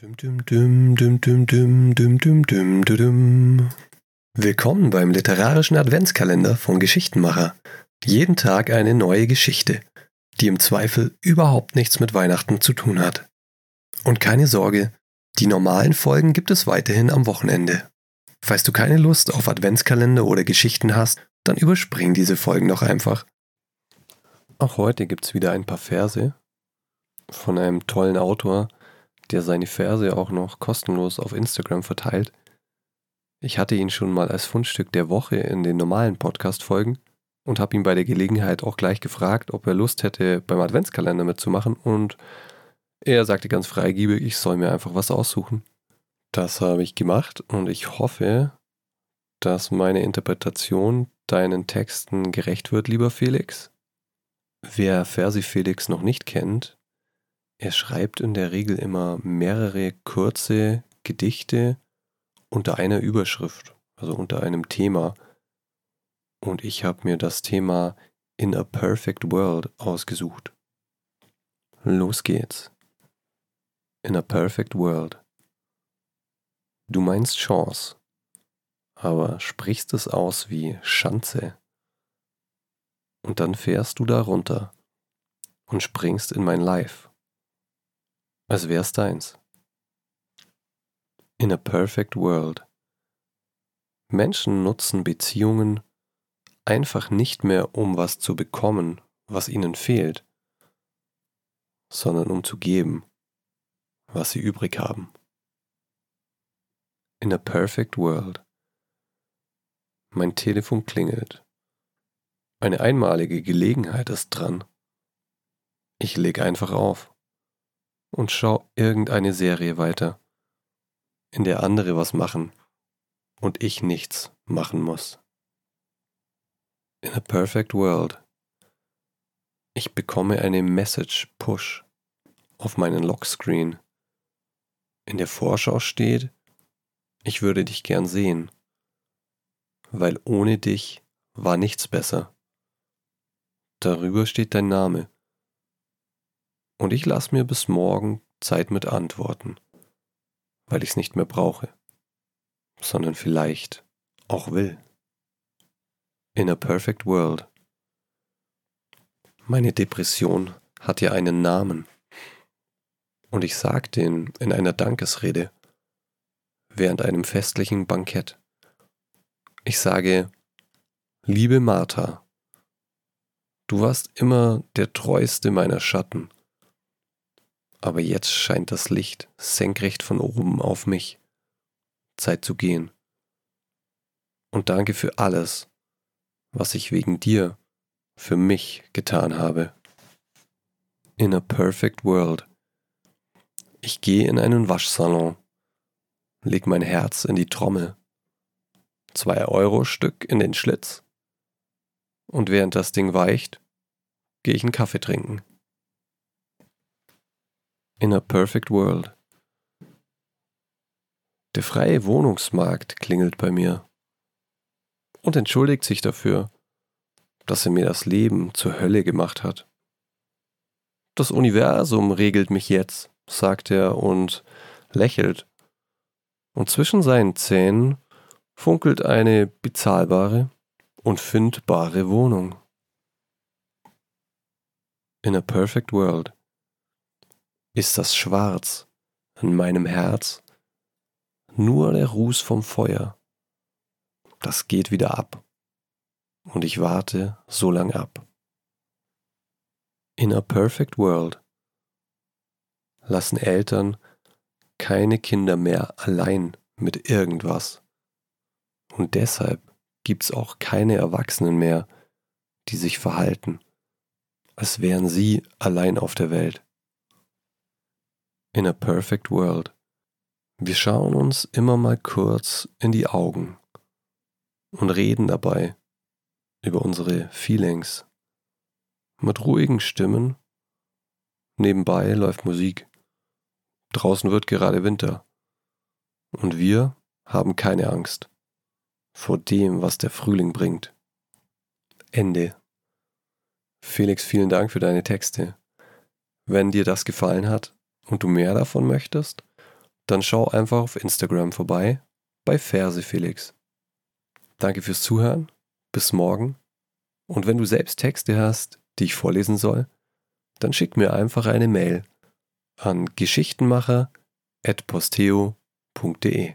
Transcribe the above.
Dum, dum, dum, Willkommen beim literarischen Adventskalender von Geschichtenmacher. Jeden Tag eine neue Geschichte, die im Zweifel überhaupt nichts mit Weihnachten zu tun hat. Und keine Sorge, die normalen Folgen gibt es weiterhin am Wochenende. Falls du keine Lust auf Adventskalender oder Geschichten hast, dann überspring diese Folgen doch einfach. Auch heute gibt es wieder ein paar Verse von einem tollen Autor, der seine Verse auch noch kostenlos auf Instagram verteilt. Ich hatte ihn schon mal als Fundstück der Woche in den normalen Podcast-Folgen und habe ihn bei der Gelegenheit auch gleich gefragt, ob er Lust hätte, beim Adventskalender mitzumachen und er sagte ganz freigebig, ich soll mir einfach was aussuchen. Das habe ich gemacht und ich hoffe, dass meine Interpretation deinen Texten gerecht wird, lieber Felix. Wer Versi Felix noch nicht kennt, er schreibt in der Regel immer mehrere kurze Gedichte unter einer Überschrift, also unter einem Thema. Und ich habe mir das Thema In a Perfect World ausgesucht. Los geht's. In a Perfect World. Du meinst Chance, aber sprichst es aus wie Schanze. Und dann fährst du da runter und springst in mein Life als wär's deins. In a perfect world. Menschen nutzen Beziehungen einfach nicht mehr, um was zu bekommen, was ihnen fehlt, sondern um zu geben, was sie übrig haben. In a perfect world. Mein Telefon klingelt. Eine einmalige Gelegenheit ist dran. Ich leg einfach auf und schau irgendeine Serie weiter, in der andere was machen und ich nichts machen muss. In a perfect world. Ich bekomme eine Message Push auf meinen Lockscreen. In der Vorschau steht, ich würde dich gern sehen, weil ohne dich war nichts besser. Darüber steht dein Name und ich lasse mir bis morgen Zeit mit Antworten, weil ich es nicht mehr brauche, sondern vielleicht auch will. In a perfect world. Meine Depression hat ja einen Namen. Und ich sag den in einer Dankesrede während einem festlichen Bankett. Ich sage, liebe Martha, du warst immer der treueste meiner Schatten aber jetzt scheint das Licht senkrecht von oben auf mich. Zeit zu gehen. Und danke für alles, was ich wegen dir für mich getan habe. In a perfect world. Ich gehe in einen Waschsalon, leg mein Herz in die Trommel, zwei Euro Stück in den Schlitz. Und während das Ding weicht, gehe ich einen Kaffee trinken. In a Perfect World. Der freie Wohnungsmarkt klingelt bei mir und entschuldigt sich dafür, dass er mir das Leben zur Hölle gemacht hat. Das Universum regelt mich jetzt, sagt er und lächelt. Und zwischen seinen Zähnen funkelt eine bezahlbare und findbare Wohnung. In a perfect world ist das Schwarz in meinem Herz nur der Ruß vom Feuer. Das geht wieder ab. Und ich warte so lang ab. In a perfect world lassen Eltern keine Kinder mehr allein mit irgendwas. Und deshalb gibt's auch keine Erwachsenen mehr, die sich verhalten, als wären sie allein auf der Welt in a perfect world. Wir schauen uns immer mal kurz in die Augen und reden dabei über unsere Feelings. Mit ruhigen Stimmen. Nebenbei läuft Musik. Draußen wird gerade Winter. Und wir haben keine Angst vor dem, was der Frühling bringt. Ende. Felix, vielen Dank für deine Texte. Wenn dir das gefallen hat, und du mehr davon möchtest, dann schau einfach auf Instagram vorbei bei Versefelix. Danke fürs Zuhören, bis morgen und wenn du selbst Texte hast, die ich vorlesen soll, dann schick mir einfach eine Mail an geschichtenmacher.posteo.de.